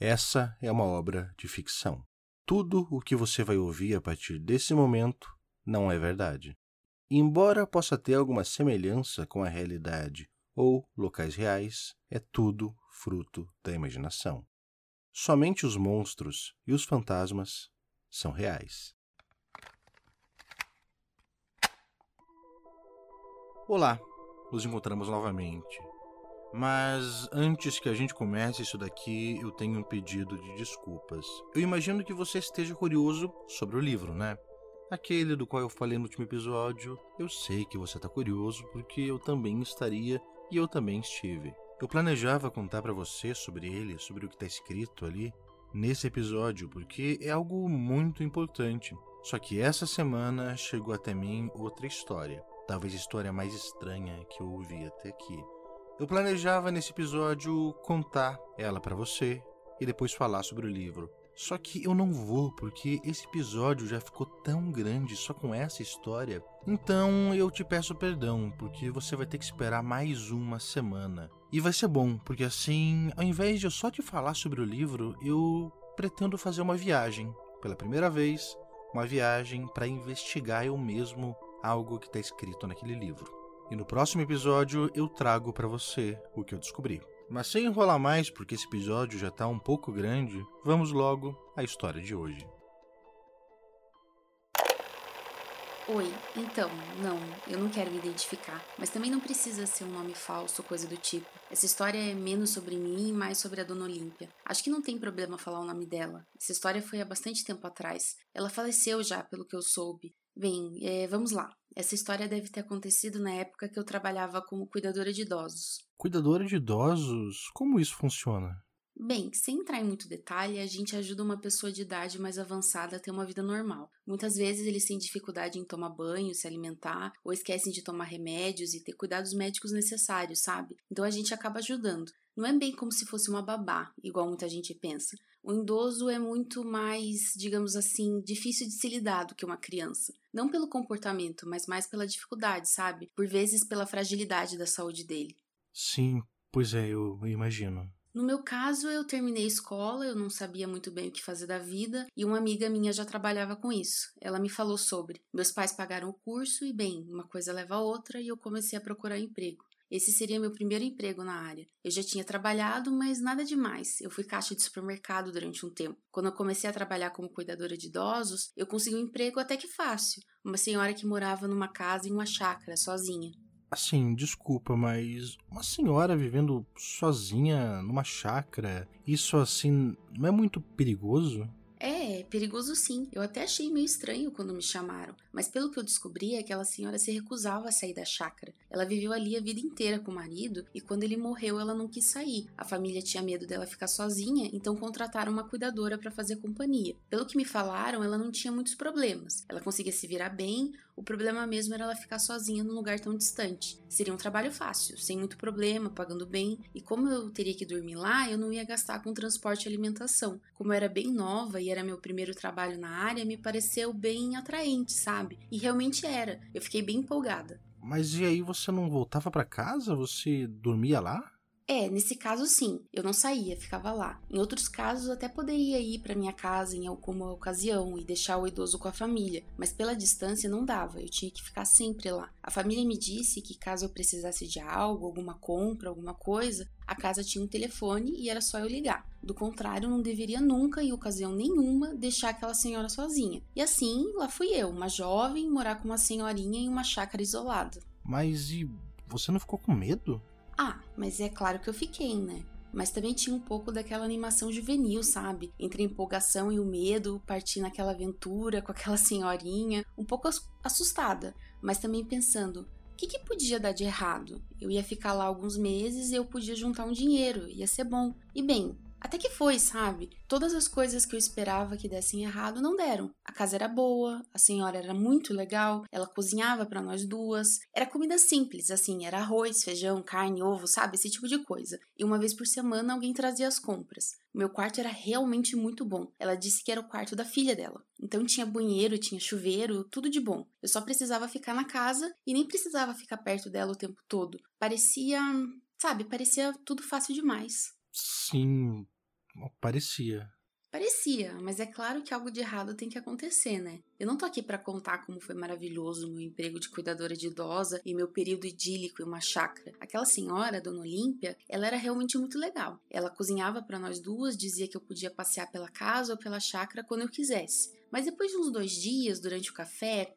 Essa é uma obra de ficção. Tudo o que você vai ouvir a partir desse momento não é verdade. Embora possa ter alguma semelhança com a realidade ou locais reais, é tudo fruto da imaginação. Somente os monstros e os fantasmas são reais. Olá, nos encontramos novamente. Mas antes que a gente comece isso daqui, eu tenho um pedido de desculpas. Eu imagino que você esteja curioso sobre o livro, né? Aquele do qual eu falei no último episódio, eu sei que você está curioso porque eu também estaria e eu também estive. Eu planejava contar para você sobre ele, sobre o que está escrito ali nesse episódio, porque é algo muito importante. Só que essa semana chegou até mim outra história, talvez a história mais estranha que eu ouvi até aqui. Eu planejava nesse episódio contar ela para você e depois falar sobre o livro. Só que eu não vou, porque esse episódio já ficou tão grande só com essa história. Então eu te peço perdão, porque você vai ter que esperar mais uma semana. E vai ser bom, porque assim, ao invés de eu só te falar sobre o livro, eu pretendo fazer uma viagem. Pela primeira vez, uma viagem para investigar eu mesmo algo que está escrito naquele livro. E no próximo episódio eu trago para você o que eu descobri. Mas sem enrolar mais, porque esse episódio já está um pouco grande, vamos logo à história de hoje. Oi, então, não, eu não quero me identificar, mas também não precisa ser um nome falso ou coisa do tipo. Essa história é menos sobre mim e mais sobre a Dona Olímpia. Acho que não tem problema falar o nome dela. Essa história foi há bastante tempo atrás. Ela faleceu já, pelo que eu soube. Bem, é, vamos lá. Essa história deve ter acontecido na época que eu trabalhava como cuidadora de idosos. Cuidadora de idosos? Como isso funciona? Bem, sem entrar em muito detalhe, a gente ajuda uma pessoa de idade mais avançada a ter uma vida normal. Muitas vezes eles têm dificuldade em tomar banho, se alimentar, ou esquecem de tomar remédios e ter cuidados médicos necessários, sabe? Então a gente acaba ajudando. Não é bem como se fosse uma babá, igual muita gente pensa. O idoso é muito mais, digamos assim, difícil de se lidar do que uma criança. Não pelo comportamento, mas mais pela dificuldade, sabe? Por vezes pela fragilidade da saúde dele. Sim, pois é, eu imagino. No meu caso, eu terminei a escola, eu não sabia muito bem o que fazer da vida e uma amiga minha já trabalhava com isso. Ela me falou sobre. Meus pais pagaram o curso e, bem, uma coisa leva a outra e eu comecei a procurar emprego. Esse seria meu primeiro emprego na área. Eu já tinha trabalhado, mas nada demais. Eu fui caixa de supermercado durante um tempo. Quando eu comecei a trabalhar como cuidadora de idosos, eu consegui um emprego até que fácil. Uma senhora que morava numa casa em uma chácara, sozinha. Assim, desculpa, mas uma senhora vivendo sozinha numa chácara, isso assim não é muito perigoso? É, perigoso sim. Eu até achei meio estranho quando me chamaram, mas pelo que eu descobri, aquela senhora se recusava a sair da chácara. Ela viveu ali a vida inteira com o marido e quando ele morreu ela não quis sair. A família tinha medo dela ficar sozinha, então contrataram uma cuidadora para fazer companhia. Pelo que me falaram, ela não tinha muitos problemas. Ela conseguia se virar bem, o problema mesmo era ela ficar sozinha num lugar tão distante. Seria um trabalho fácil, sem muito problema, pagando bem, e como eu teria que dormir lá, eu não ia gastar com transporte e alimentação. Como eu era bem nova e era meu primeiro trabalho na área, me pareceu bem atraente, sabe? E realmente era. Eu fiquei bem empolgada. Mas e aí você não voltava para casa? Você dormia lá? É, nesse caso sim, eu não saía, ficava lá. Em outros casos, até poderia ir para minha casa em alguma ocasião e deixar o idoso com a família, mas pela distância não dava, eu tinha que ficar sempre lá. A família me disse que caso eu precisasse de algo, alguma compra, alguma coisa, a casa tinha um telefone e era só eu ligar. Do contrário, não deveria nunca, em ocasião nenhuma, deixar aquela senhora sozinha. E assim, lá fui eu, uma jovem, morar com uma senhorinha em uma chácara isolada. Mas e você não ficou com medo? Ah, mas é claro que eu fiquei, né? Mas também tinha um pouco daquela animação juvenil, sabe? Entre a empolgação e o medo, partir naquela aventura com aquela senhorinha, um pouco assustada, mas também pensando: o que, que podia dar de errado? Eu ia ficar lá alguns meses e eu podia juntar um dinheiro, ia ser bom. E bem, até que foi, sabe? Todas as coisas que eu esperava que dessem errado não deram. A casa era boa, a senhora era muito legal, ela cozinhava para nós duas. Era comida simples, assim, era arroz, feijão, carne, ovo, sabe? Esse tipo de coisa. E uma vez por semana alguém trazia as compras. Meu quarto era realmente muito bom. Ela disse que era o quarto da filha dela. Então tinha banheiro, tinha chuveiro, tudo de bom. Eu só precisava ficar na casa e nem precisava ficar perto dela o tempo todo. Parecia, sabe, parecia tudo fácil demais. Sim, Parecia. Parecia, mas é claro que algo de errado tem que acontecer, né? Eu não tô aqui para contar como foi maravilhoso o meu emprego de cuidadora de idosa e meu período idílico em uma chácara. Aquela senhora, Dona Olímpia, ela era realmente muito legal. Ela cozinhava para nós duas, dizia que eu podia passear pela casa ou pela chácara quando eu quisesse. Mas depois de uns dois dias, durante o café,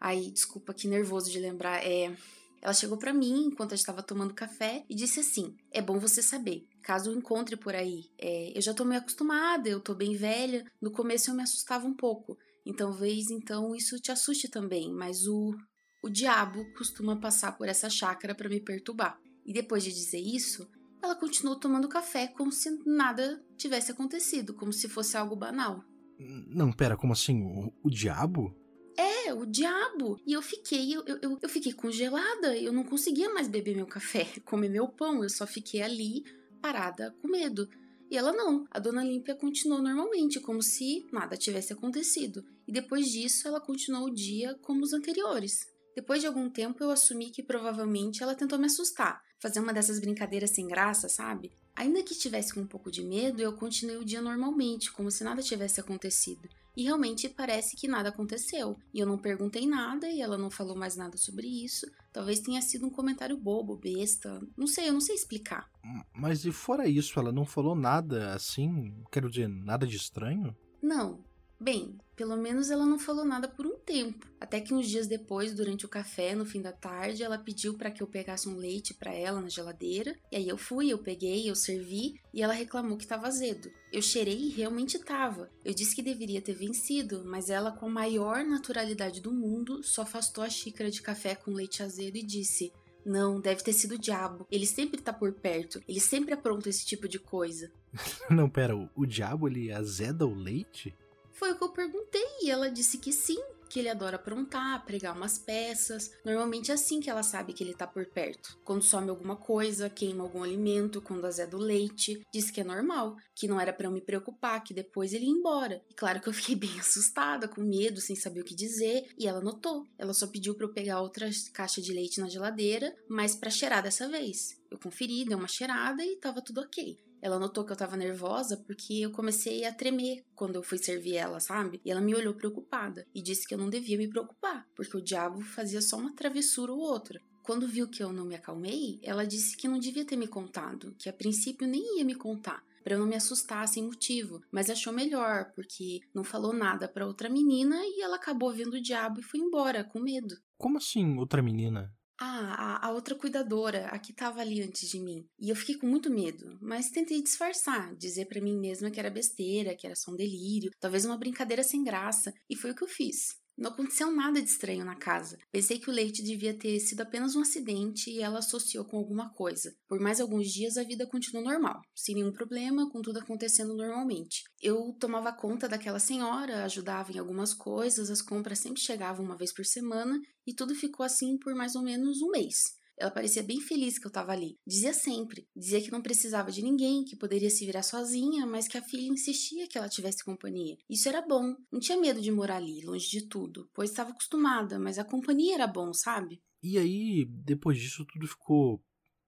Ai, desculpa, que nervoso de lembrar. É, ela chegou para mim enquanto eu estava tomando café e disse assim: É bom você saber, caso o encontre por aí. É, eu já tô meio acostumada, eu tô bem velha. No começo eu me assustava um pouco. Então, talvez então isso te assuste também, mas o o diabo costuma passar por essa chácara para me perturbar. E depois de dizer isso, ela continuou tomando café como se nada tivesse acontecido, como se fosse algo banal. Não, pera, como assim? O, o diabo? É, o diabo. E eu fiquei, eu, eu, eu fiquei congelada, eu não conseguia mais beber meu café, comer meu pão, eu só fiquei ali parada com medo. E ela não, a dona Límpia continuou normalmente, como se nada tivesse acontecido. E depois disso, ela continuou o dia como os anteriores. Depois de algum tempo, eu assumi que provavelmente ela tentou me assustar, fazer uma dessas brincadeiras sem graça, sabe? Ainda que estivesse com um pouco de medo, eu continuei o dia normalmente, como se nada tivesse acontecido. E realmente parece que nada aconteceu. E eu não perguntei nada e ela não falou mais nada sobre isso. Talvez tenha sido um comentário bobo, besta. Não sei, eu não sei explicar. Mas e fora isso, ela não falou nada assim? Quero dizer, nada de estranho? Não, Bem, pelo menos ela não falou nada por um tempo. Até que uns dias depois, durante o café, no fim da tarde, ela pediu para que eu pegasse um leite para ela na geladeira. E aí eu fui, eu peguei, eu servi e ela reclamou que estava azedo. Eu cheirei e realmente estava. Eu disse que deveria ter vencido, mas ela, com a maior naturalidade do mundo, só afastou a xícara de café com leite azedo e disse: não, deve ter sido o diabo. Ele sempre tá por perto. Ele sempre apronta esse tipo de coisa. Não, pera, o, o diabo ele azeda o leite? Foi o que eu perguntei e ela disse que sim, que ele adora aprontar, pregar umas peças. Normalmente é assim que ela sabe que ele tá por perto. Quando some alguma coisa, queima algum alimento, quando azeda o leite. Disse que é normal, que não era para eu me preocupar, que depois ele ia embora. E claro que eu fiquei bem assustada, com medo, sem saber o que dizer, e ela notou. Ela só pediu para eu pegar outra caixa de leite na geladeira, mas para cheirar dessa vez. Eu conferi, dei uma cheirada e tava tudo ok. Ela notou que eu tava nervosa porque eu comecei a tremer quando eu fui servir ela, sabe? E ela me olhou preocupada e disse que eu não devia me preocupar, porque o diabo fazia só uma travessura ou outra. Quando viu que eu não me acalmei, ela disse que não devia ter me contado, que a princípio nem ia me contar, para eu não me assustar sem motivo, mas achou melhor porque não falou nada para outra menina e ela acabou vendo o diabo e foi embora com medo. Como assim, outra menina? Ah, a, a, outra cuidadora, a que estava ali antes de mim. E eu fiquei com muito medo, mas tentei disfarçar, dizer para mim mesma que era besteira, que era só um delírio, talvez uma brincadeira sem graça, e foi o que eu fiz. Não aconteceu nada de estranho na casa. Pensei que o leite devia ter sido apenas um acidente e ela associou com alguma coisa. Por mais alguns dias a vida continuou normal, sem nenhum problema, com tudo acontecendo normalmente. Eu tomava conta daquela senhora, ajudava em algumas coisas, as compras sempre chegavam uma vez por semana e tudo ficou assim por mais ou menos um mês. Ela parecia bem feliz que eu estava ali. Dizia sempre. Dizia que não precisava de ninguém, que poderia se virar sozinha, mas que a filha insistia que ela tivesse companhia. Isso era bom. Não tinha medo de morar ali, longe de tudo, pois estava acostumada, mas a companhia era bom, sabe? E aí, depois disso, tudo ficou.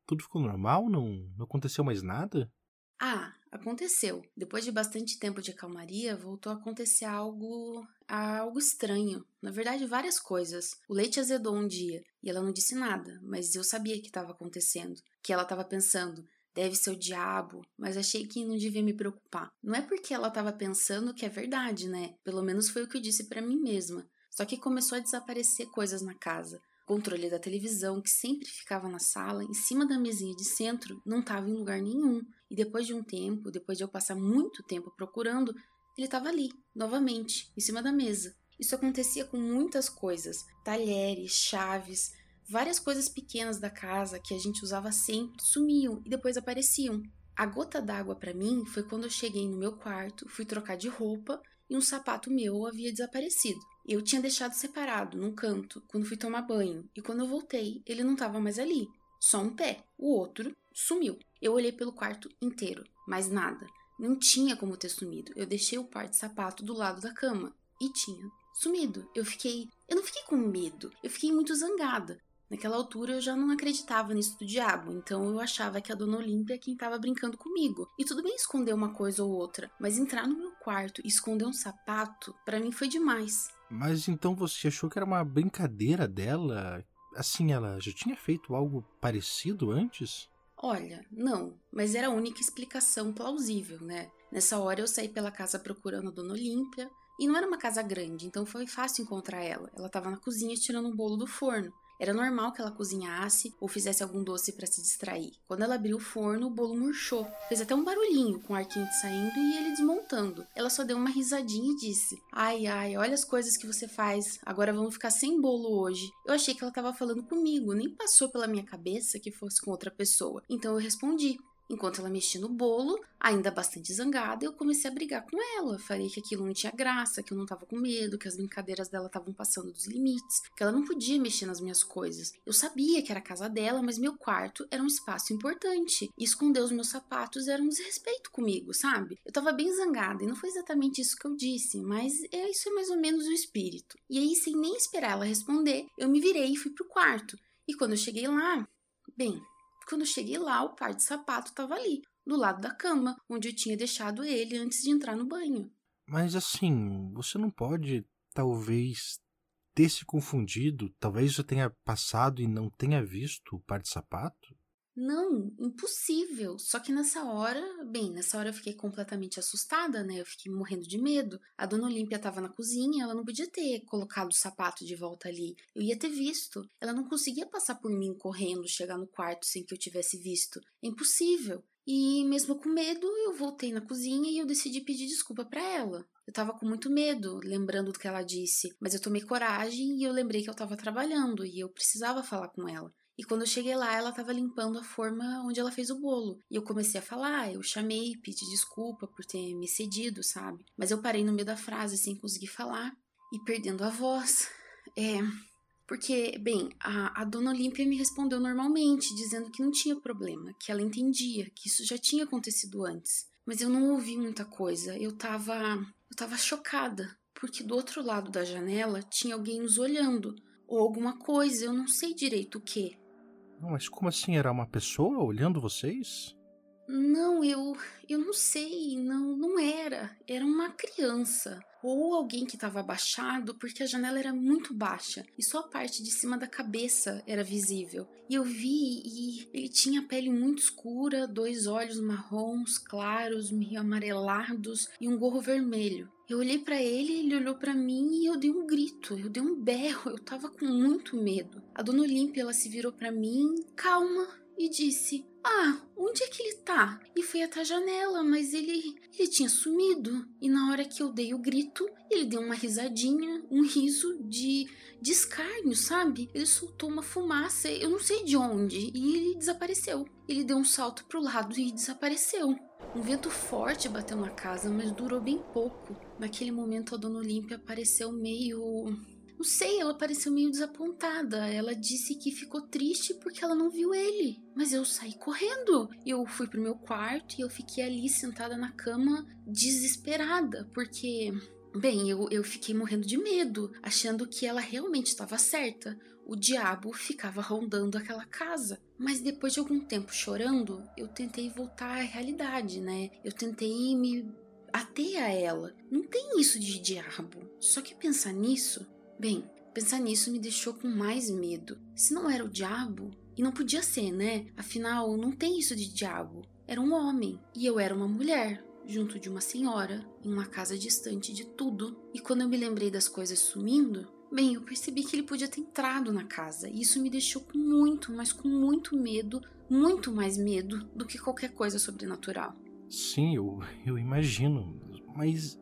Tudo ficou normal? Não, não aconteceu mais nada? Ah, aconteceu. Depois de bastante tempo de calmaria, voltou a acontecer algo. algo estranho. Na verdade, várias coisas. O leite azedou um dia e ela não disse nada, mas eu sabia que estava acontecendo. Que ela estava pensando. Deve ser o diabo, mas achei que não devia me preocupar. Não é porque ela estava pensando que é verdade, né? Pelo menos foi o que eu disse para mim mesma. Só que começou a desaparecer coisas na casa. Controle da televisão, que sempre ficava na sala, em cima da mesinha de centro, não estava em lugar nenhum. E depois de um tempo, depois de eu passar muito tempo procurando, ele estava ali, novamente, em cima da mesa. Isso acontecia com muitas coisas: talheres, chaves, várias coisas pequenas da casa que a gente usava sempre sumiam e depois apareciam. A gota d'água para mim foi quando eu cheguei no meu quarto, fui trocar de roupa e um sapato meu havia desaparecido. Eu tinha deixado separado num canto quando fui tomar banho e quando eu voltei, ele não estava mais ali, só um pé. O outro sumiu. Eu olhei pelo quarto inteiro, mas nada. Não tinha como ter sumido. Eu deixei o par de sapato do lado da cama e tinha sumido. Eu fiquei. Eu não fiquei com medo, eu fiquei muito zangada. Naquela altura eu já não acreditava nisso do diabo, então eu achava que a dona Olímpia é quem estava brincando comigo. E tudo bem esconder uma coisa ou outra, mas entrar no meu quarto e esconder um sapato, para mim foi demais. Mas então você achou que era uma brincadeira dela? Assim, ela já tinha feito algo parecido antes? Olha, não, mas era a única explicação plausível, né? Nessa hora eu saí pela casa procurando a Dona Olímpia, e não era uma casa grande, então foi fácil encontrar ela. Ela estava na cozinha tirando um bolo do forno. Era normal que ela cozinhasse ou fizesse algum doce para se distrair. Quando ela abriu o forno, o bolo murchou. Fez até um barulhinho com o ar quente saindo e ele desmontando. Ela só deu uma risadinha e disse: Ai, ai, olha as coisas que você faz. Agora vamos ficar sem bolo hoje. Eu achei que ela estava falando comigo, nem passou pela minha cabeça que fosse com outra pessoa. Então eu respondi: Enquanto ela mexia no bolo, ainda bastante zangada, eu comecei a brigar com ela. Falei que aquilo não tinha graça, que eu não tava com medo, que as brincadeiras dela estavam passando dos limites, que ela não podia mexer nas minhas coisas. Eu sabia que era a casa dela, mas meu quarto era um espaço importante. E esconder os meus sapatos era um desrespeito comigo, sabe? Eu tava bem zangada e não foi exatamente isso que eu disse, mas é, isso é mais ou menos o espírito. E aí, sem nem esperar ela responder, eu me virei e fui pro quarto. E quando eu cheguei lá, bem, quando cheguei lá, o par de sapato estava ali, do lado da cama, onde eu tinha deixado ele antes de entrar no banho. Mas assim, você não pode, talvez, ter se confundido? Talvez você tenha passado e não tenha visto o par de sapato? Não, impossível. Só que nessa hora, bem, nessa hora eu fiquei completamente assustada, né? Eu fiquei morrendo de medo. A dona Olímpia estava na cozinha, ela não podia ter colocado o sapato de volta ali. Eu ia ter visto. Ela não conseguia passar por mim correndo, chegar no quarto sem que eu tivesse visto. É impossível. E mesmo com medo, eu voltei na cozinha e eu decidi pedir desculpa para ela. Eu tava com muito medo, lembrando do que ela disse, mas eu tomei coragem e eu lembrei que eu tava trabalhando e eu precisava falar com ela. E quando eu cheguei lá, ela estava limpando a forma onde ela fez o bolo. E eu comecei a falar, eu chamei, pedi desculpa por ter me cedido, sabe? Mas eu parei no meio da frase sem conseguir falar e perdendo a voz. É. Porque, bem, a, a dona Olímpia me respondeu normalmente, dizendo que não tinha problema, que ela entendia, que isso já tinha acontecido antes. Mas eu não ouvi muita coisa, eu tava. eu tava chocada, porque do outro lado da janela tinha alguém nos olhando, ou alguma coisa, eu não sei direito o que. Mas como assim? Era uma pessoa olhando vocês? Não, eu. Eu não sei. Não, não era. Era uma criança. Ou alguém que estava abaixado, porque a janela era muito baixa e só a parte de cima da cabeça era visível. E eu vi e ele tinha a pele muito escura, dois olhos marrons claros, meio amarelados e um gorro vermelho. Eu olhei para ele, ele olhou para mim e eu dei um grito, eu dei um berro, eu tava com muito medo. A dona Olímpia, ela se virou para mim, calma, e disse: ah, onde é que ele tá? E fui até a janela, mas ele. ele tinha sumido. E na hora que eu dei o grito, ele deu uma risadinha, um riso de, de escárnio, sabe? Ele soltou uma fumaça, eu não sei de onde, e ele desapareceu. Ele deu um salto pro lado e desapareceu. Um vento forte bateu na casa, mas durou bem pouco. Naquele momento, a dona Olímpia apareceu meio não sei, ela pareceu meio desapontada. Ela disse que ficou triste porque ela não viu ele. Mas eu saí correndo. Eu fui pro meu quarto e eu fiquei ali sentada na cama, desesperada, porque. Bem, eu, eu fiquei morrendo de medo, achando que ela realmente estava certa. O diabo ficava rondando aquela casa. Mas depois de algum tempo chorando, eu tentei voltar à realidade, né? Eu tentei me ater a ela. Não tem isso de diabo. Só que pensar nisso Bem, pensar nisso me deixou com mais medo. Se não era o diabo, e não podia ser, né? Afinal, não tem isso de diabo. Era um homem e eu era uma mulher, junto de uma senhora, em uma casa distante de tudo. E quando eu me lembrei das coisas sumindo, bem, eu percebi que ele podia ter entrado na casa. E isso me deixou com muito, mas com muito medo, muito mais medo do que qualquer coisa sobrenatural. Sim, eu, eu imagino. Mas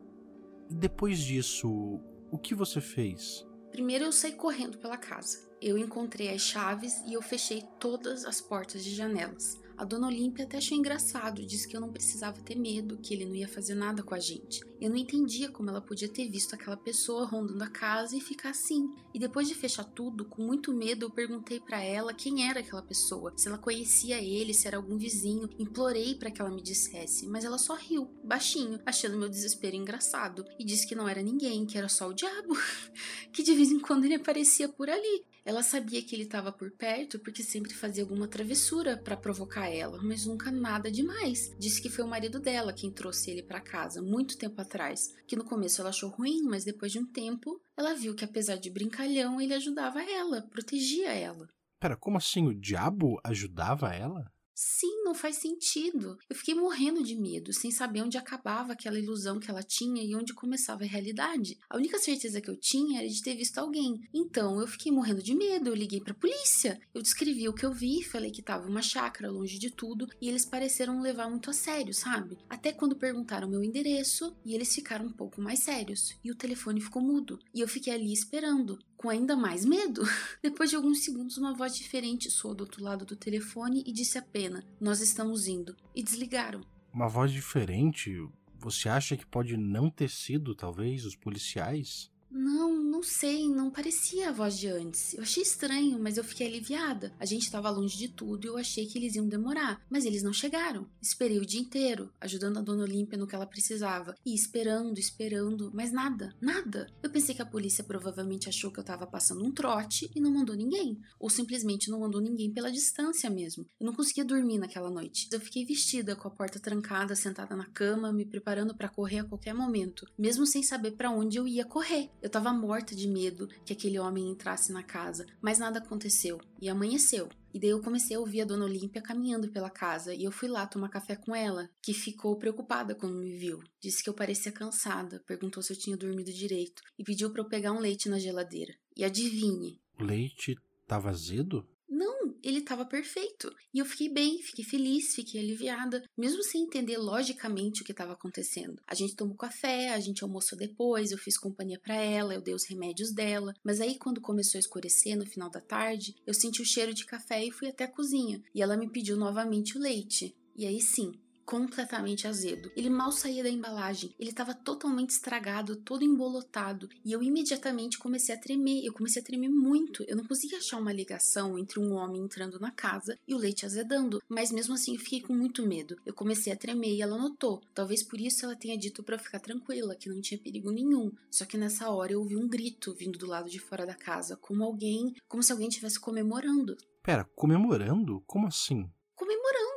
depois disso, o que você fez? Primeiro eu saí correndo pela casa. Eu encontrei as chaves e eu fechei todas as portas de janelas. A dona Olímpia até achou engraçado, disse que eu não precisava ter medo, que ele não ia fazer nada com a gente. Eu não entendia como ela podia ter visto aquela pessoa rondando a casa e ficar assim. E depois de fechar tudo, com muito medo, eu perguntei para ela quem era aquela pessoa, se ela conhecia ele, se era algum vizinho. Implorei para que ela me dissesse, mas ela só riu, baixinho, achando meu desespero engraçado, e disse que não era ninguém, que era só o diabo, que de vez em quando ele aparecia por ali. Ela sabia que ele estava por perto porque sempre fazia alguma travessura para provocar ela, mas nunca nada demais. Disse que foi o marido dela quem trouxe ele para casa muito tempo atrás, que no começo ela achou ruim, mas depois de um tempo ela viu que apesar de brincalhão, ele ajudava ela, protegia ela. Pera, como assim o diabo ajudava ela? Sim, não faz sentido. Eu fiquei morrendo de medo, sem saber onde acabava aquela ilusão que ela tinha e onde começava a realidade. A única certeza que eu tinha era de ter visto alguém. Então eu fiquei morrendo de medo, eu liguei pra polícia. Eu descrevi o que eu vi, falei que tava uma chácara longe de tudo e eles pareceram levar muito a sério, sabe? Até quando perguntaram meu endereço e eles ficaram um pouco mais sérios e o telefone ficou mudo. E eu fiquei ali esperando com ainda mais medo. Depois de alguns segundos, uma voz diferente soou do outro lado do telefone e disse apenas: Nós estamos indo. E desligaram. Uma voz diferente? Você acha que pode não ter sido, talvez, os policiais? Não, não sei, não parecia a voz de antes. Eu achei estranho, mas eu fiquei aliviada. A gente estava longe de tudo e eu achei que eles iam demorar, mas eles não chegaram. Esperei o dia inteiro, ajudando a dona Olímpia no que ela precisava, e esperando, esperando, mas nada, nada. Eu pensei que a polícia provavelmente achou que eu estava passando um trote e não mandou ninguém, ou simplesmente não mandou ninguém pela distância mesmo. Eu não conseguia dormir naquela noite. Eu fiquei vestida com a porta trancada, sentada na cama, me preparando para correr a qualquer momento, mesmo sem saber para onde eu ia correr. Eu tava morta de medo que aquele homem entrasse na casa, mas nada aconteceu e amanheceu. E daí eu comecei a ouvir a dona Olímpia caminhando pela casa e eu fui lá tomar café com ela, que ficou preocupada quando me viu. Disse que eu parecia cansada, perguntou se eu tinha dormido direito e pediu para eu pegar um leite na geladeira. E adivinhe? O leite tava azedo? Não, ele estava perfeito. E eu fiquei bem, fiquei feliz, fiquei aliviada, mesmo sem entender logicamente o que estava acontecendo. A gente tomou café, a gente almoçou depois, eu fiz companhia para ela, eu dei os remédios dela. Mas aí quando começou a escurecer no final da tarde, eu senti o cheiro de café e fui até a cozinha. E ela me pediu novamente o leite. E aí sim, completamente azedo. Ele mal saía da embalagem, ele estava totalmente estragado, todo embolotado, e eu imediatamente comecei a tremer. Eu comecei a tremer muito. Eu não conseguia achar uma ligação entre um homem entrando na casa e o leite azedando, mas mesmo assim eu fiquei com muito medo. Eu comecei a tremer e ela notou. Talvez por isso ela tenha dito para ficar tranquila, que não tinha perigo nenhum. Só que nessa hora eu ouvi um grito vindo do lado de fora da casa, como alguém, como se alguém estivesse comemorando. Pera, comemorando? Como assim?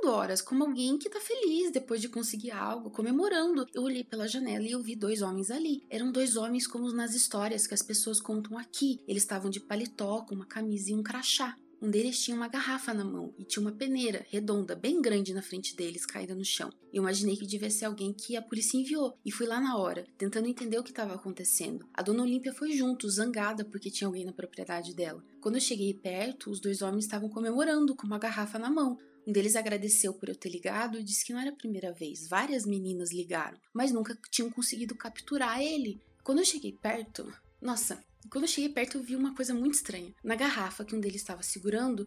Horas, como alguém que tá feliz depois de conseguir algo, comemorando. Eu olhei pela janela e eu vi dois homens ali. Eram dois homens como nas histórias que as pessoas contam aqui. Eles estavam de paletó, com uma camisa e um crachá. Um deles tinha uma garrafa na mão e tinha uma peneira redonda, bem grande na frente deles, caída no chão. Eu imaginei que devia ser alguém que a polícia enviou e fui lá na hora, tentando entender o que estava acontecendo. A dona Olímpia foi junto, zangada porque tinha alguém na propriedade dela. Quando eu cheguei perto, os dois homens estavam comemorando com uma garrafa na mão. Um deles agradeceu por eu ter ligado e disse que não era a primeira vez. Várias meninas ligaram, mas nunca tinham conseguido capturar ele. Quando eu cheguei perto, nossa, quando eu cheguei perto eu vi uma coisa muito estranha. Na garrafa que um deles estava segurando,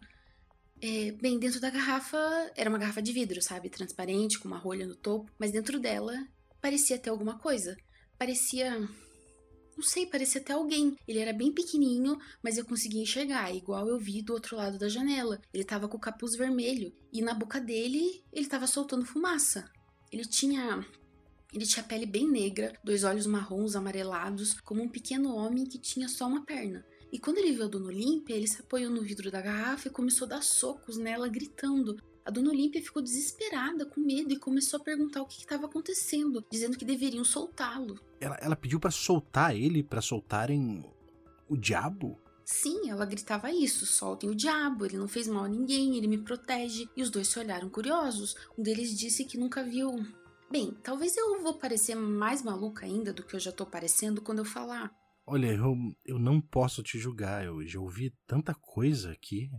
é, bem, dentro da garrafa era uma garrafa de vidro, sabe? Transparente, com uma rolha no topo, mas dentro dela parecia ter alguma coisa. Parecia não sei, parecia até alguém. Ele era bem pequenininho, mas eu conseguia enxergar, igual eu vi do outro lado da janela. Ele tava com o capuz vermelho e na boca dele ele tava soltando fumaça. Ele tinha ele tinha pele bem negra, dois olhos marrons amarelados, como um pequeno homem que tinha só uma perna. E quando ele viu a Dona Olímpia, ele se apoiou no vidro da garrafa e começou a dar socos nela, gritando. A dona Olímpia ficou desesperada, com medo, e começou a perguntar o que estava acontecendo, dizendo que deveriam soltá-lo. Ela, ela pediu para soltar ele, para soltarem o diabo? Sim, ela gritava isso: soltem o diabo, ele não fez mal a ninguém, ele me protege. E os dois se olharam curiosos. Um deles disse que nunca viu. Bem, talvez eu vou parecer mais maluca ainda do que eu já tô parecendo quando eu falar. Olha, eu, eu não posso te julgar, eu já ouvi tanta coisa aqui.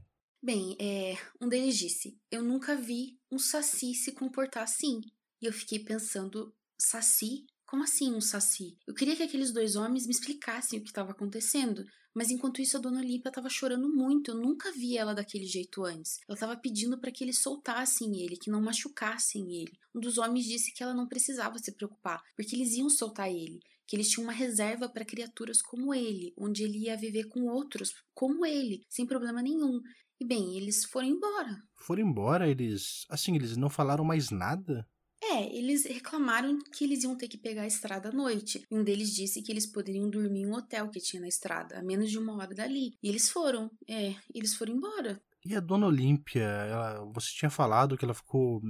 Bem, é, um deles disse: Eu nunca vi um saci se comportar assim. E eu fiquei pensando: Saci? Como assim um saci? Eu queria que aqueles dois homens me explicassem o que estava acontecendo, mas enquanto isso a dona Olímpia estava chorando muito. Eu nunca vi ela daquele jeito antes. Ela estava pedindo para que eles soltassem ele, que não machucassem ele. Um dos homens disse que ela não precisava se preocupar, porque eles iam soltar ele, que eles tinham uma reserva para criaturas como ele, onde ele ia viver com outros como ele, sem problema nenhum. E bem, eles foram embora. Foram embora? Eles. Assim, eles não falaram mais nada? É, eles reclamaram que eles iam ter que pegar a estrada à noite. Um deles disse que eles poderiam dormir em um hotel que tinha na estrada, a menos de uma hora dali. E eles foram. É, eles foram embora. E a dona Olímpia, ela, você tinha falado que ela ficou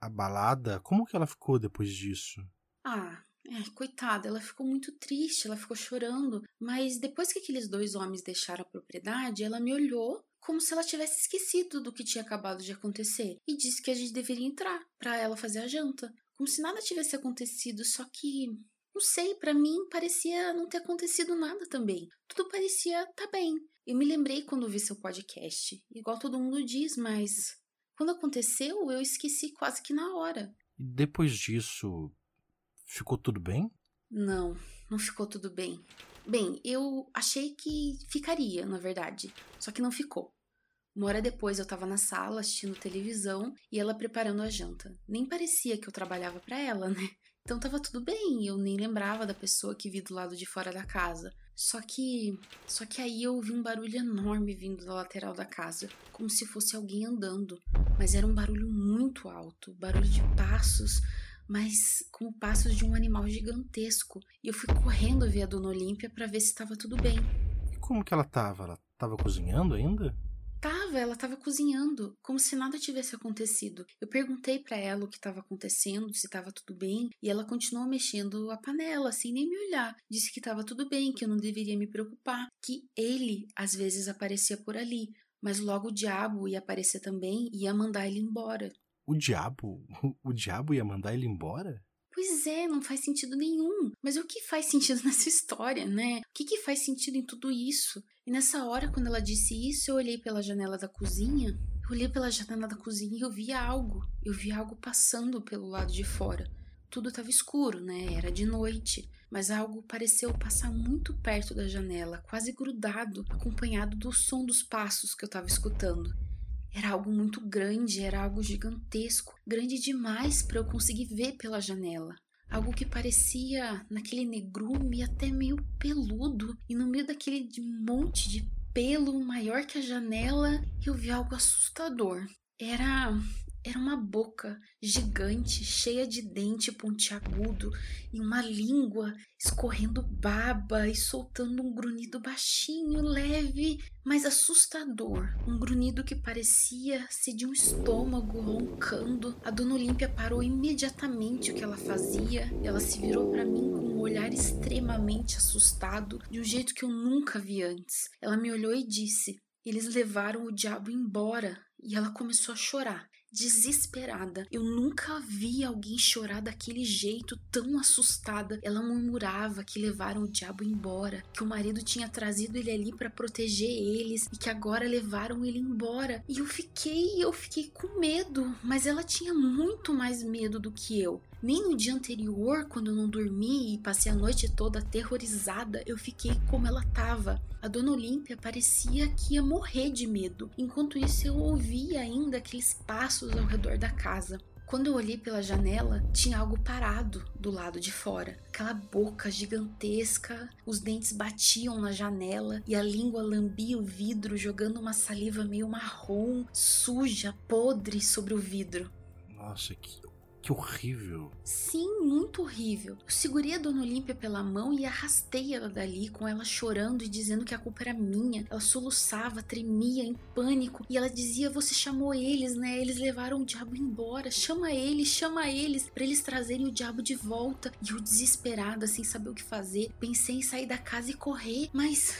abalada. Como que ela ficou depois disso? Ah, é, coitada, ela ficou muito triste, ela ficou chorando. Mas depois que aqueles dois homens deixaram a propriedade, ela me olhou como se ela tivesse esquecido do que tinha acabado de acontecer e disse que a gente deveria entrar para ela fazer a janta, como se nada tivesse acontecido, só que não sei, para mim parecia não ter acontecido nada também. Tudo parecia tá bem. Eu me lembrei quando vi seu podcast, igual todo mundo diz, mas quando aconteceu, eu esqueci quase que na hora. E depois disso, ficou tudo bem? Não, não ficou tudo bem. Bem, eu achei que ficaria, na verdade, só que não ficou. Uma hora depois eu estava na sala assistindo televisão e ela preparando a janta. Nem parecia que eu trabalhava para ela, né? Então tava tudo bem, eu nem lembrava da pessoa que vi do lado de fora da casa. Só que. Só que aí eu ouvi um barulho enorme vindo da lateral da casa, como se fosse alguém andando. Mas era um barulho muito alto barulho de passos, mas como passos de um animal gigantesco. E eu fui correndo ver a Dona Olímpia para ver se estava tudo bem. E como que ela tava? Ela tava cozinhando ainda? Tava, ela tava cozinhando, como se nada tivesse acontecido. Eu perguntei para ela o que estava acontecendo, se estava tudo bem, e ela continuou mexendo a panela, sem nem me olhar. Disse que estava tudo bem, que eu não deveria me preocupar, que ele às vezes aparecia por ali, mas logo o diabo ia aparecer também e ia mandar ele embora. O diabo? O diabo ia mandar ele embora? Pois é, não faz sentido nenhum. Mas o que faz sentido nessa história, né? O que, que faz sentido em tudo isso? E nessa hora, quando ela disse isso, eu olhei pela janela da cozinha. Eu olhei pela janela da cozinha e eu vi algo. Eu vi algo passando pelo lado de fora. Tudo estava escuro, né? Era de noite. Mas algo pareceu passar muito perto da janela, quase grudado, acompanhado do som dos passos que eu estava escutando. Era algo muito grande, era algo gigantesco, grande demais para eu conseguir ver pela janela. Algo que parecia, naquele negrume, até meio peludo, e no meio daquele monte de pelo maior que a janela, eu vi algo assustador. Era era uma boca gigante, cheia de dente pontiagudo e uma língua escorrendo baba e soltando um grunhido baixinho, leve, mas assustador. Um grunhido que parecia ser de um estômago roncando. A dona Olímpia parou imediatamente o que ela fazia. Ela se virou para mim com um olhar extremamente assustado, de um jeito que eu nunca vi antes. Ela me olhou e disse: Eles levaram o diabo embora. E ela começou a chorar desesperada. Eu nunca vi alguém chorar daquele jeito, tão assustada. Ela murmurava que levaram o diabo embora, que o marido tinha trazido ele ali para proteger eles e que agora levaram ele embora. E eu fiquei, eu fiquei com medo, mas ela tinha muito mais medo do que eu. Nem no dia anterior, quando eu não dormi e passei a noite toda aterrorizada, eu fiquei como ela tava. A dona Olímpia parecia que ia morrer de medo. Enquanto isso, eu ouvia ainda aqueles passos ao redor da casa. Quando eu olhei pela janela, tinha algo parado do lado de fora. Aquela boca gigantesca, os dentes batiam na janela e a língua lambia o vidro, jogando uma saliva meio marrom, suja, podre sobre o vidro. Nossa, que que horrível. Sim, muito horrível. Eu segurei a Dona Olímpia pela mão e arrastei ela dali, com ela chorando e dizendo que a culpa era minha. Ela soluçava, tremia, em pânico. E ela dizia: Você chamou eles, né? Eles levaram o diabo embora. Chama eles, chama eles, para eles trazerem o diabo de volta. E eu, desesperada, sem saber o que fazer, pensei em sair da casa e correr, mas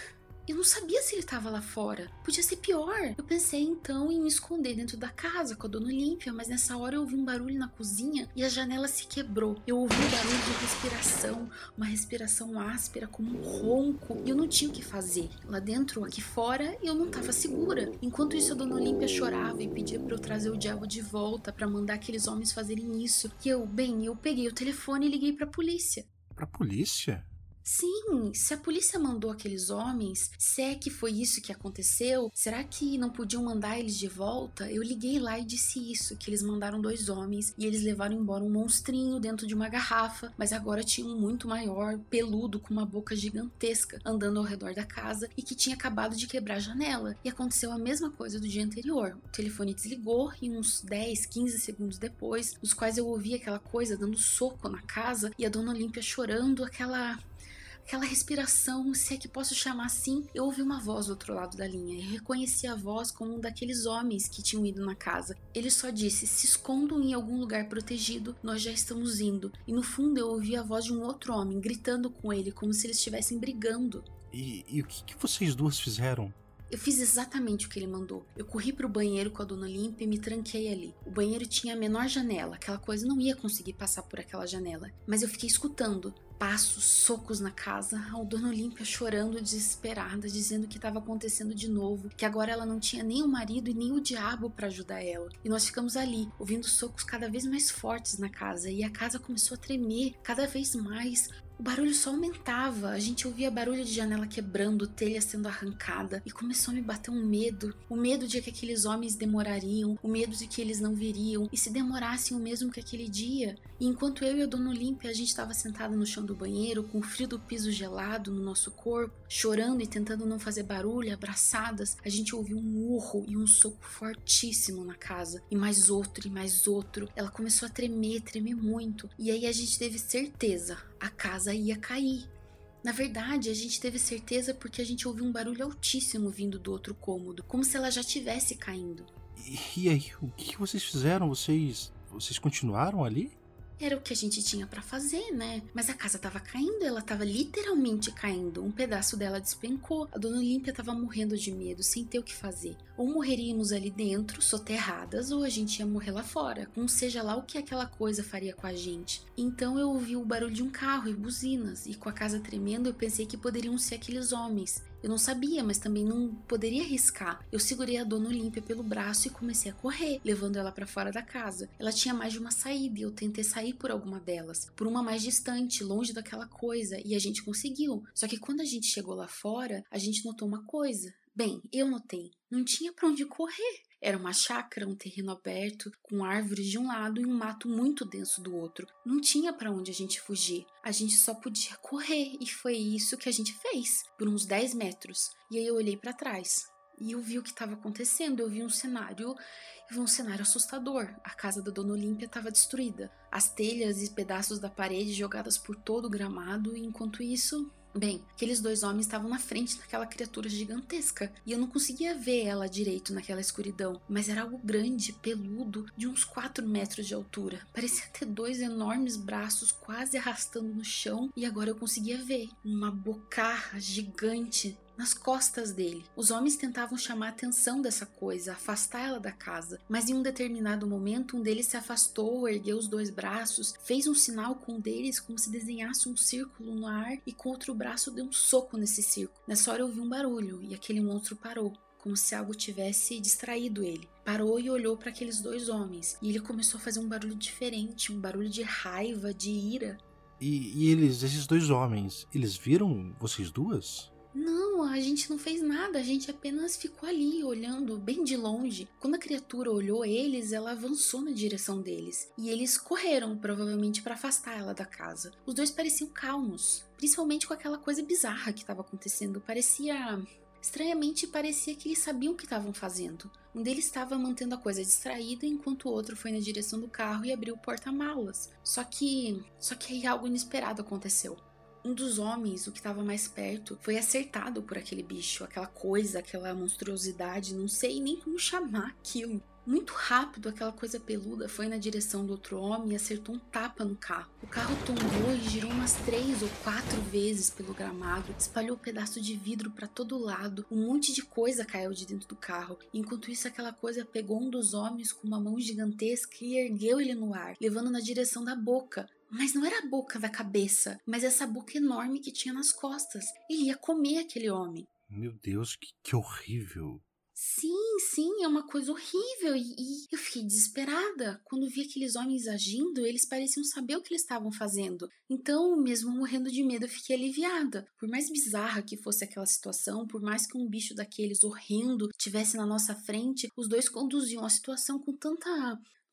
eu não sabia se ele estava lá fora. Podia ser pior. Eu pensei então em me esconder dentro da casa com a dona Olímpia, mas nessa hora eu ouvi um barulho na cozinha e a janela se quebrou. Eu ouvi um barulho de respiração, uma respiração áspera, como um ronco, e eu não tinha o que fazer. Lá dentro, aqui fora, eu não estava segura. Enquanto isso, a dona Olímpia chorava e pedia para eu trazer o diabo de volta para mandar aqueles homens fazerem isso. E eu, bem, eu peguei o telefone e liguei para a polícia. Para a polícia? Sim, se a polícia mandou aqueles homens, se é que foi isso que aconteceu, será que não podiam mandar eles de volta? Eu liguei lá e disse isso, que eles mandaram dois homens e eles levaram embora um monstrinho dentro de uma garrafa, mas agora tinha um muito maior, peludo, com uma boca gigantesca, andando ao redor da casa e que tinha acabado de quebrar a janela. E aconteceu a mesma coisa do dia anterior. O telefone desligou e uns 10, 15 segundos depois, nos quais eu ouvi aquela coisa dando soco na casa e a dona Olímpia chorando, aquela aquela respiração, se é que posso chamar assim, eu ouvi uma voz do outro lado da linha e reconheci a voz como um daqueles homens que tinham ido na casa. Ele só disse: se escondam em algum lugar protegido, nós já estamos indo. E no fundo eu ouvi a voz de um outro homem gritando com ele, como se eles estivessem brigando. E, e o que, que vocês duas fizeram? Eu fiz exatamente o que ele mandou. Eu corri para o banheiro com a dona Olímpia e me tranquei ali. O banheiro tinha a menor janela, aquela coisa não ia conseguir passar por aquela janela. Mas eu fiquei escutando passos, socos na casa, a dona Olímpia chorando desesperada, dizendo que estava acontecendo de novo, que agora ela não tinha nem o marido e nem o diabo para ajudar ela. E nós ficamos ali, ouvindo socos cada vez mais fortes na casa, e a casa começou a tremer cada vez mais. O barulho só aumentava, a gente ouvia barulho de janela quebrando, telha sendo arrancada, e começou a me bater um medo. O medo de que aqueles homens demorariam, o medo de que eles não viriam, e se demorassem o mesmo que aquele dia. E enquanto eu e a dona Olímpia a gente estava sentada no chão do banheiro, com o frio do piso gelado no nosso corpo, chorando e tentando não fazer barulho, abraçadas, a gente ouviu um urro e um soco fortíssimo na casa, e mais outro e mais outro. Ela começou a tremer, tremer muito, e aí a gente teve certeza, a casa ia cair. Na verdade, a gente teve certeza porque a gente ouviu um barulho altíssimo vindo do outro cômodo, como se ela já tivesse caindo. E, e aí, o que vocês fizeram? Vocês, vocês continuaram ali? Era o que a gente tinha para fazer, né? Mas a casa tava caindo, ela tava literalmente caindo. Um pedaço dela despencou. A dona Olímpia tava morrendo de medo, sem ter o que fazer. Ou morreríamos ali dentro, soterradas, ou a gente ia morrer lá fora, com seja lá o que aquela coisa faria com a gente. Então eu ouvi o barulho de um carro e buzinas, e com a casa tremendo eu pensei que poderiam ser aqueles homens. Eu não sabia, mas também não poderia arriscar. Eu segurei a dona Olímpia pelo braço e comecei a correr, levando ela para fora da casa. Ela tinha mais de uma saída e eu tentei sair por alguma delas, por uma mais distante, longe daquela coisa, e a gente conseguiu. Só que quando a gente chegou lá fora, a gente notou uma coisa. Bem, eu notei. Não tinha para onde correr. Era uma chácara, um terreno aberto, com árvores de um lado e um mato muito denso do outro. Não tinha para onde a gente fugir. A gente só podia correr e foi isso que a gente fez, por uns 10 metros. E aí eu olhei para trás e eu vi o que estava acontecendo. Eu vi um cenário, um cenário assustador. A casa da Dona Olímpia estava destruída, as telhas e pedaços da parede jogadas por todo o gramado. E enquanto isso, Bem, aqueles dois homens estavam na frente daquela criatura gigantesca e eu não conseguia ver ela direito naquela escuridão, mas era algo grande, peludo, de uns 4 metros de altura. Parecia ter dois enormes braços quase arrastando no chão e agora eu conseguia ver uma bocarra gigante nas costas dele. Os homens tentavam chamar a atenção dessa coisa, afastar ela da casa, mas em um determinado momento um deles se afastou, ergueu os dois braços, fez um sinal com um deles como se desenhasse um círculo no ar e com outro braço deu um soco nesse círculo. Nessa hora eu vi um barulho e aquele monstro parou como se algo tivesse distraído ele. Parou e olhou para aqueles dois homens, e ele começou a fazer um barulho diferente, um barulho de raiva, de ira. E, e eles, esses dois homens, eles viram vocês duas? Não, a gente não fez nada, a gente apenas ficou ali olhando bem de longe. Quando a criatura olhou eles, ela avançou na direção deles e eles correram, provavelmente para afastar ela da casa. Os dois pareciam calmos, principalmente com aquela coisa bizarra que estava acontecendo. Parecia Estranhamente, parecia que eles sabiam o que estavam fazendo. Um deles estava mantendo a coisa distraída, enquanto o outro foi na direção do carro e abriu o porta-malas. Só que. Só que aí algo inesperado aconteceu. Um dos homens, o que estava mais perto, foi acertado por aquele bicho, aquela coisa, aquela monstruosidade, não sei nem como chamar aquilo. Muito rápido, aquela coisa peluda foi na direção do outro homem e acertou um tapa no carro. O carro tombou e girou umas três ou quatro vezes pelo gramado, espalhou um pedaço de vidro para todo lado, um monte de coisa caiu de dentro do carro. Enquanto isso, aquela coisa pegou um dos homens com uma mão gigantesca e ergueu ele no ar, levando na direção da boca. Mas não era a boca da cabeça, mas essa boca enorme que tinha nas costas. Ele ia comer aquele homem. Meu Deus, que, que horrível. Sim, sim, é uma coisa horrível. E, e, eu fiquei desesperada. Quando vi aqueles homens agindo, eles pareciam saber o que eles estavam fazendo. Então, mesmo morrendo de medo, eu fiquei aliviada. Por mais bizarra que fosse aquela situação, por mais que um bicho daqueles horrendo tivesse na nossa frente, os dois conduziam a situação com tanta.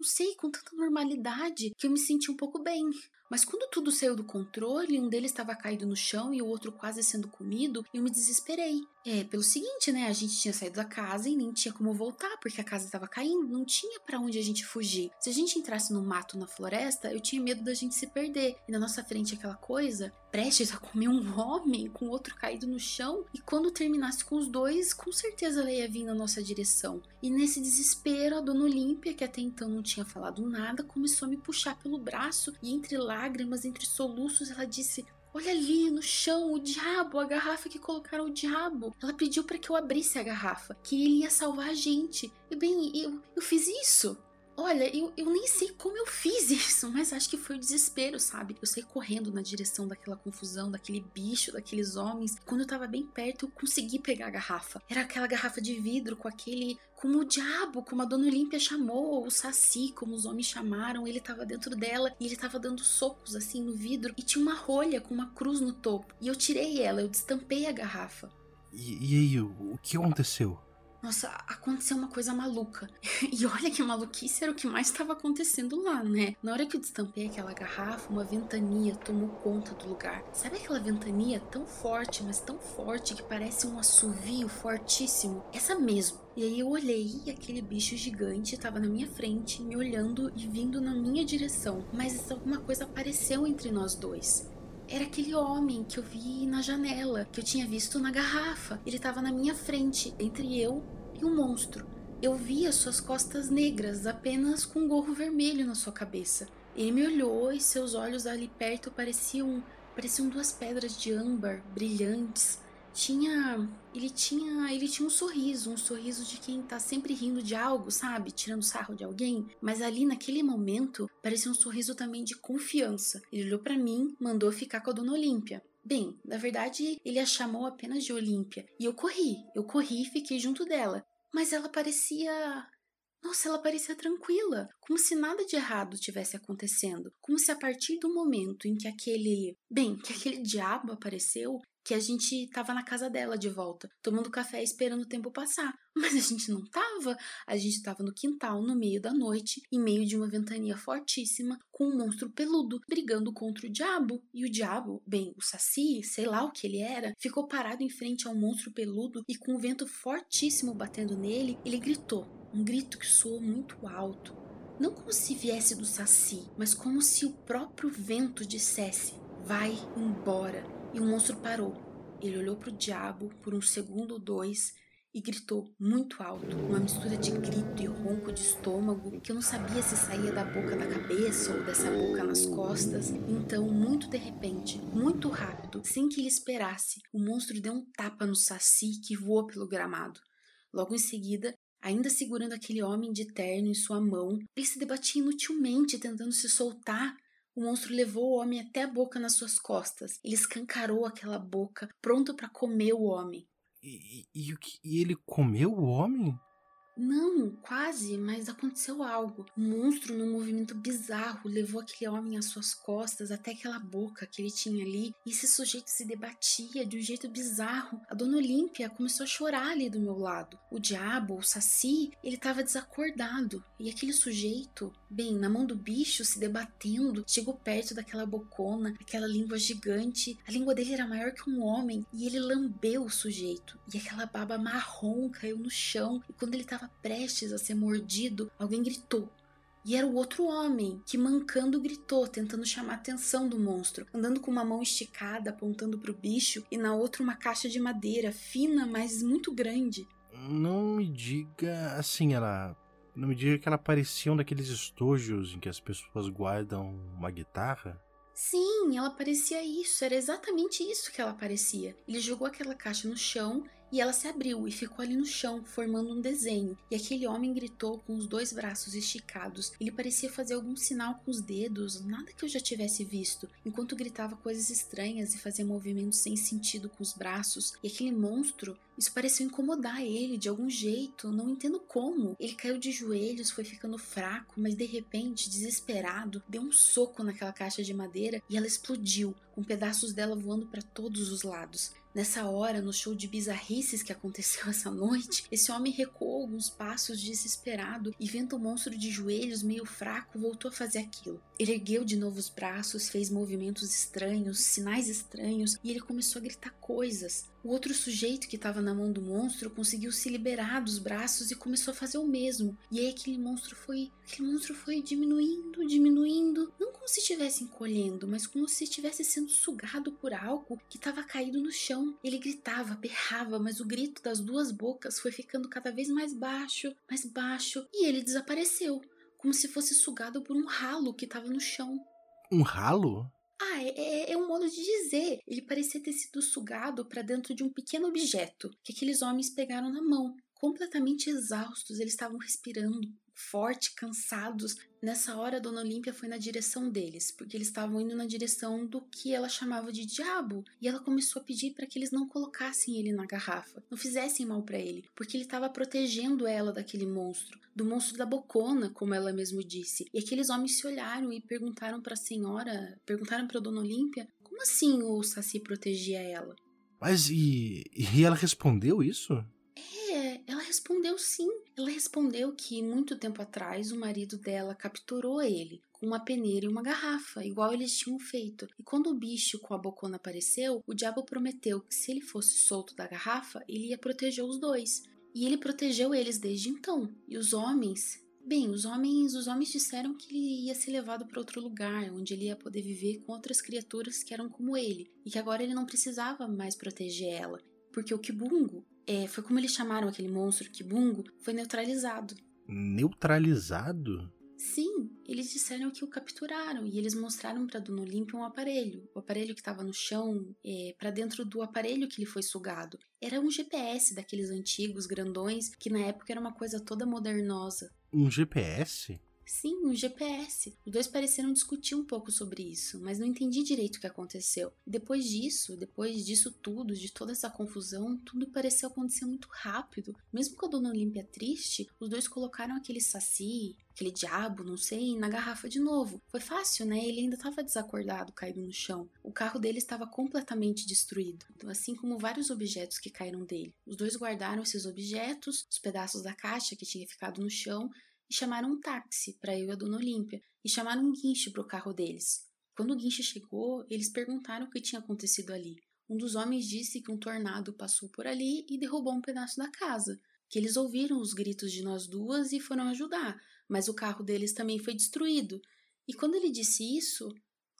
Não sei, com tanta normalidade que eu me senti um pouco bem. Mas quando tudo saiu do controle, um deles estava caído no chão e o outro quase sendo comido, eu me desesperei. É, pelo seguinte, né? A gente tinha saído da casa e nem tinha como voltar, porque a casa estava caindo, não tinha para onde a gente fugir. Se a gente entrasse no mato, na floresta, eu tinha medo da gente se perder. E na nossa frente aquela coisa, prestes a comer um homem com outro caído no chão, e quando terminasse com os dois, com certeza ela ia vir na nossa direção. E nesse desespero, a dona Olímpia, que até então não tinha falado nada, começou a me puxar pelo braço e entre lágrimas, entre soluços, ela disse: Olha ali no chão, o diabo, a garrafa que colocaram o diabo. Ela pediu para que eu abrisse a garrafa, que ele ia salvar a gente. E bem, eu, eu fiz isso. Olha, eu, eu nem sei como eu fiz isso, mas acho que foi o desespero, sabe? Eu saí correndo na direção daquela confusão, daquele bicho, daqueles homens. Quando eu tava bem perto, eu consegui pegar a garrafa. Era aquela garrafa de vidro com aquele como o diabo, como a dona Olímpia chamou, o Saci, como os homens chamaram, ele tava dentro dela e ele tava dando socos assim no vidro e tinha uma rolha com uma cruz no topo. E eu tirei ela, eu destampei a garrafa. E, e aí, o que aconteceu? Nossa, aconteceu uma coisa maluca. E olha que maluquice era o que mais estava acontecendo lá, né? Na hora que eu destampei aquela garrafa, uma ventania tomou conta do lugar. Sabe aquela ventania tão forte, mas tão forte que parece um assovio fortíssimo? Essa mesmo. E aí eu olhei e aquele bicho gigante estava na minha frente, me olhando e vindo na minha direção. Mas alguma coisa apareceu entre nós dois era aquele homem que eu vi na janela, que eu tinha visto na garrafa. Ele estava na minha frente, entre eu e o um monstro. Eu via suas costas negras, apenas com um gorro vermelho na sua cabeça. Ele me olhou e seus olhos ali perto pareciam pareciam duas pedras de âmbar brilhantes tinha. Ele tinha. Ele tinha um sorriso, um sorriso de quem tá sempre rindo de algo, sabe? Tirando sarro de alguém. Mas ali naquele momento parecia um sorriso também de confiança. Ele olhou para mim, mandou ficar com a dona Olímpia. Bem, na verdade, ele a chamou apenas de Olímpia. E eu corri, eu corri e fiquei junto dela. Mas ela parecia. Nossa, ela parecia tranquila, como se nada de errado tivesse acontecendo, como se a partir do momento em que aquele, bem, que aquele diabo apareceu, que a gente tava na casa dela de volta, tomando café esperando o tempo passar. Mas a gente não tava. A gente tava no quintal, no meio da noite, em meio de uma ventania fortíssima, com um monstro peludo brigando contra o diabo. E o diabo, bem, o saci, sei lá o que ele era, ficou parado em frente ao monstro peludo e com o vento fortíssimo batendo nele, ele gritou. Um grito que soou muito alto. Não como se viesse do saci, mas como se o próprio vento dissesse: Vai embora e o monstro parou. Ele olhou para o diabo por um segundo ou dois e gritou muito alto, uma mistura de grito e ronco de estômago que eu não sabia se saía da boca da cabeça ou dessa boca nas costas. Então, muito de repente, muito rápido, sem que ele esperasse, o monstro deu um tapa no saci que voou pelo gramado. Logo em seguida, ainda segurando aquele homem de terno em sua mão, ele se debatia inutilmente tentando se soltar o monstro levou o homem até a boca nas suas costas. Ele escancarou aquela boca, pronto para comer o homem. E, e, e, ele comeu o homem? Não, quase, mas aconteceu algo. O monstro, num movimento bizarro, levou aquele homem às suas costas até aquela boca que ele tinha ali, e esse sujeito se debatia de um jeito bizarro. A dona Olímpia começou a chorar ali do meu lado. O diabo, o saci, ele estava desacordado, e aquele sujeito, bem, na mão do bicho, se debatendo, chegou perto daquela bocona, aquela língua gigante. A língua dele era maior que um homem, e ele lambeu o sujeito, e aquela baba marrom caiu no chão, e quando ele estava prestes a ser mordido, alguém gritou. E era o outro homem, que mancando gritou, tentando chamar a atenção do monstro, andando com uma mão esticada, apontando para o bicho, e na outra uma caixa de madeira, fina, mas muito grande. Não me diga assim, ela. Não me diga que ela parecia um daqueles estojos em que as pessoas guardam uma guitarra? Sim, ela parecia isso, era exatamente isso que ela parecia. Ele jogou aquela caixa no chão E ela se abriu e ficou ali no chão, formando um desenho. E aquele homem gritou com os dois braços esticados. Ele parecia fazer algum sinal com os dedos, nada que eu já tivesse visto, enquanto gritava coisas estranhas e fazia movimentos sem sentido com os braços. E aquele monstro isso pareceu incomodar ele de algum jeito, não entendo como. Ele caiu de joelhos, foi ficando fraco, mas de repente, desesperado, deu um soco naquela caixa de madeira e ela explodiu, com pedaços dela voando para todos os lados. Nessa hora, no show de bizarrices que aconteceu essa noite, esse homem recuou alguns passos desesperado e, vendo o monstro de joelhos meio fraco, voltou a fazer aquilo. Ele ergueu de novo os braços, fez movimentos estranhos, sinais estranhos e ele começou a gritar coisas. O outro sujeito que estava na mão do monstro conseguiu se liberar dos braços e começou a fazer o mesmo. E aí aquele monstro foi, aquele monstro foi diminuindo, diminuindo, não como se estivesse encolhendo, mas como se estivesse sendo sugado por algo que estava caído no chão. Ele gritava, berrava, mas o grito das duas bocas foi ficando cada vez mais baixo, mais baixo, e ele desapareceu, como se fosse sugado por um ralo que estava no chão. Um ralo? Ah, é, é, é, um modo de dizer. Ele parecia ter sido sugado para dentro de um pequeno objeto que aqueles homens pegaram na mão. Completamente exaustos, eles estavam respirando forte, cansados. Nessa hora, Dona Olímpia foi na direção deles, porque eles estavam indo na direção do que ela chamava de diabo, e ela começou a pedir para que eles não colocassem ele na garrafa, não fizessem mal para ele, porque ele estava protegendo ela daquele monstro, do monstro da bocona, como ela mesmo disse. E aqueles homens se olharam e perguntaram para a senhora, perguntaram para Dona Olímpia, como assim o Saci protegia ela? Mas e, e ela respondeu isso? É, ela respondeu sim. Ela respondeu que muito tempo atrás o marido dela capturou ele com uma peneira e uma garrafa, igual eles tinham feito. E quando o bicho com a bocona apareceu, o diabo prometeu que se ele fosse solto da garrafa, ele ia proteger os dois. E ele protegeu eles desde então. E os homens Bem, os homens, os homens disseram que ele ia ser levado para outro lugar, onde ele ia poder viver com outras criaturas que eram como ele, e que agora ele não precisava mais proteger ela, porque o Kibungo, é, foi como eles chamaram aquele monstro Kibungo, foi neutralizado. Neutralizado? Sim, eles disseram que o capturaram e eles mostraram para Dona Olímpia um aparelho. O aparelho que estava no chão, é, para dentro do aparelho que ele foi sugado. Era um GPS daqueles antigos, grandões, que na época era uma coisa toda modernosa. Um GPS? Sim, um GPS. Os dois pareceram discutir um pouco sobre isso, mas não entendi direito o que aconteceu. Depois disso, depois disso tudo, de toda essa confusão, tudo pareceu acontecer muito rápido. Mesmo com a Dona Olímpia triste, os dois colocaram aquele saci, aquele diabo, não sei, na garrafa de novo. Foi fácil, né? Ele ainda estava desacordado, caído no chão. O carro dele estava completamente destruído, assim como vários objetos que caíram dele. Os dois guardaram esses objetos, os pedaços da caixa que tinha ficado no chão, e chamaram um táxi para eu e a Dona Olímpia e chamaram um guinche para o carro deles. Quando o guinche chegou, eles perguntaram o que tinha acontecido ali. Um dos homens disse que um tornado passou por ali e derrubou um pedaço da casa, que eles ouviram os gritos de nós duas e foram ajudar, mas o carro deles também foi destruído. E quando ele disse isso,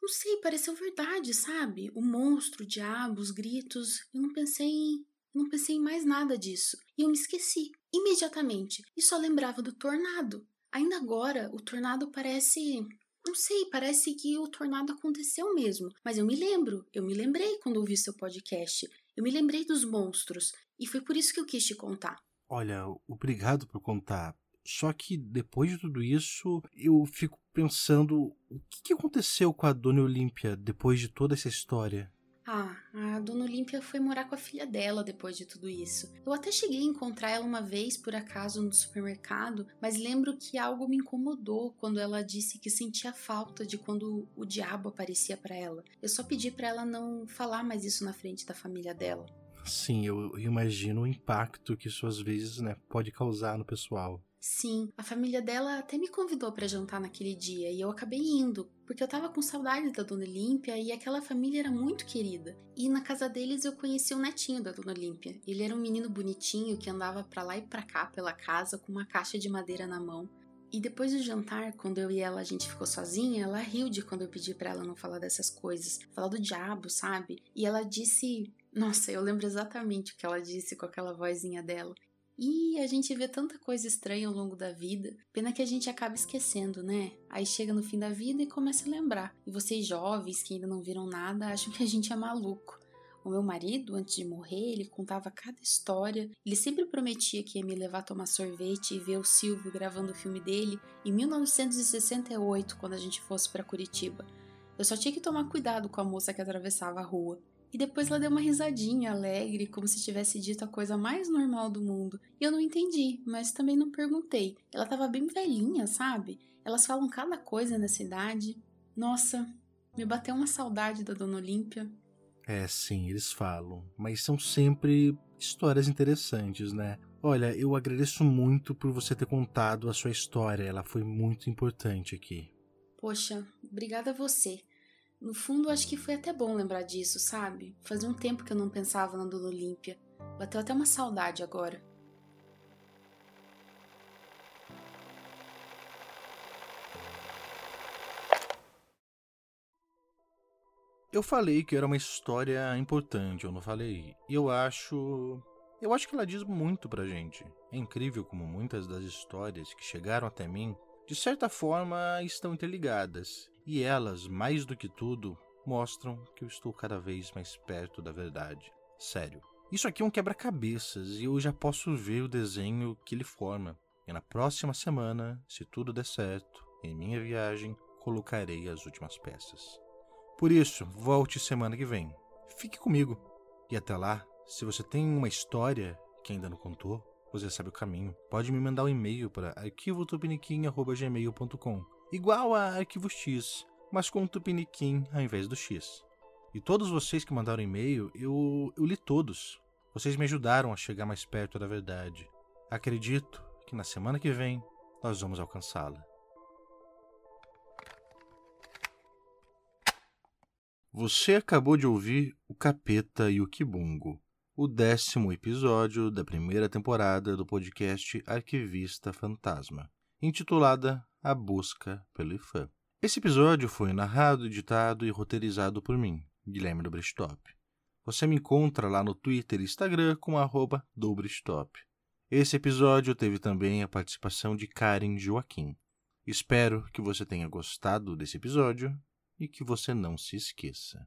não sei, pareceu verdade, sabe? O monstro, o diabo, os gritos. Eu não pensei em não pensei em mais nada disso e eu me esqueci imediatamente e só lembrava do tornado. Ainda agora, o tornado parece. Não sei, parece que o tornado aconteceu mesmo. Mas eu me lembro, eu me lembrei quando ouvi seu podcast. Eu me lembrei dos monstros e foi por isso que eu quis te contar. Olha, obrigado por contar. Só que depois de tudo isso, eu fico pensando o que aconteceu com a Dona Olímpia depois de toda essa história. Ah, a Dona Olímpia foi morar com a filha dela depois de tudo isso. Eu até cheguei a encontrar ela uma vez, por acaso, no supermercado, mas lembro que algo me incomodou quando ela disse que sentia falta de quando o diabo aparecia para ela. Eu só pedi para ela não falar mais isso na frente da família dela. Sim, eu imagino o impacto que isso às vezes né, pode causar no pessoal. Sim, a família dela até me convidou para jantar naquele dia e eu acabei indo, porque eu tava com saudade da Dona Olímpia e aquela família era muito querida. E na casa deles eu conheci o netinho da Dona Olímpia. Ele era um menino bonitinho que andava para lá e para cá pela casa com uma caixa de madeira na mão. E depois do jantar, quando eu e ela a gente ficou sozinha, ela riu de quando eu pedi para ela não falar dessas coisas, falar do diabo, sabe? E ela disse, nossa, eu lembro exatamente o que ela disse com aquela vozinha dela. E a gente vê tanta coisa estranha ao longo da vida. Pena que a gente acaba esquecendo, né? Aí chega no fim da vida e começa a lembrar. E vocês jovens que ainda não viram nada acham que a gente é maluco. O meu marido, antes de morrer, ele contava cada história. Ele sempre prometia que ia me levar a tomar sorvete e ver o Silvio gravando o filme dele em 1968, quando a gente fosse para Curitiba. Eu só tinha que tomar cuidado com a moça que atravessava a rua. E depois ela deu uma risadinha alegre, como se tivesse dito a coisa mais normal do mundo. E eu não entendi, mas também não perguntei. Ela tava bem velhinha, sabe? Elas falam cada coisa nessa idade. Nossa, me bateu uma saudade da Dona Olímpia. É, sim, eles falam, mas são sempre histórias interessantes, né? Olha, eu agradeço muito por você ter contado a sua história, ela foi muito importante aqui. Poxa, obrigada a você. No fundo, acho que foi até bom lembrar disso, sabe? Fazia um tempo que eu não pensava na Dona Olímpia. Bateu até uma saudade agora. Eu falei que era uma história importante, eu não falei. E eu acho. Eu acho que ela diz muito pra gente. É incrível como muitas das histórias que chegaram até mim, de certa forma, estão interligadas. E elas, mais do que tudo, mostram que eu estou cada vez mais perto da verdade. Sério. Isso aqui é um quebra-cabeças e eu já posso ver o desenho que ele forma. E na próxima semana, se tudo der certo, em minha viagem, colocarei as últimas peças. Por isso, volte semana que vem. Fique comigo. E até lá, se você tem uma história que ainda não contou, você sabe o caminho. Pode me mandar um e-mail para arquivotupiniquim.gmail.com Igual a Arquivo X, mas com Tupiniquim ao invés do X. E todos vocês que mandaram e-mail, eu, eu li todos. Vocês me ajudaram a chegar mais perto da verdade. Acredito que na semana que vem nós vamos alcançá-la. Você acabou de ouvir O Capeta e o Kibungo, o décimo episódio da primeira temporada do podcast Arquivista Fantasma, intitulada A Busca pelo IFAM. Esse episódio foi narrado, editado e roteirizado por mim, Guilherme Dobrestop. Você me encontra lá no Twitter e Instagram com arroba Dobrestop. Esse episódio teve também a participação de Karen Joaquim. Espero que você tenha gostado desse episódio e que você não se esqueça.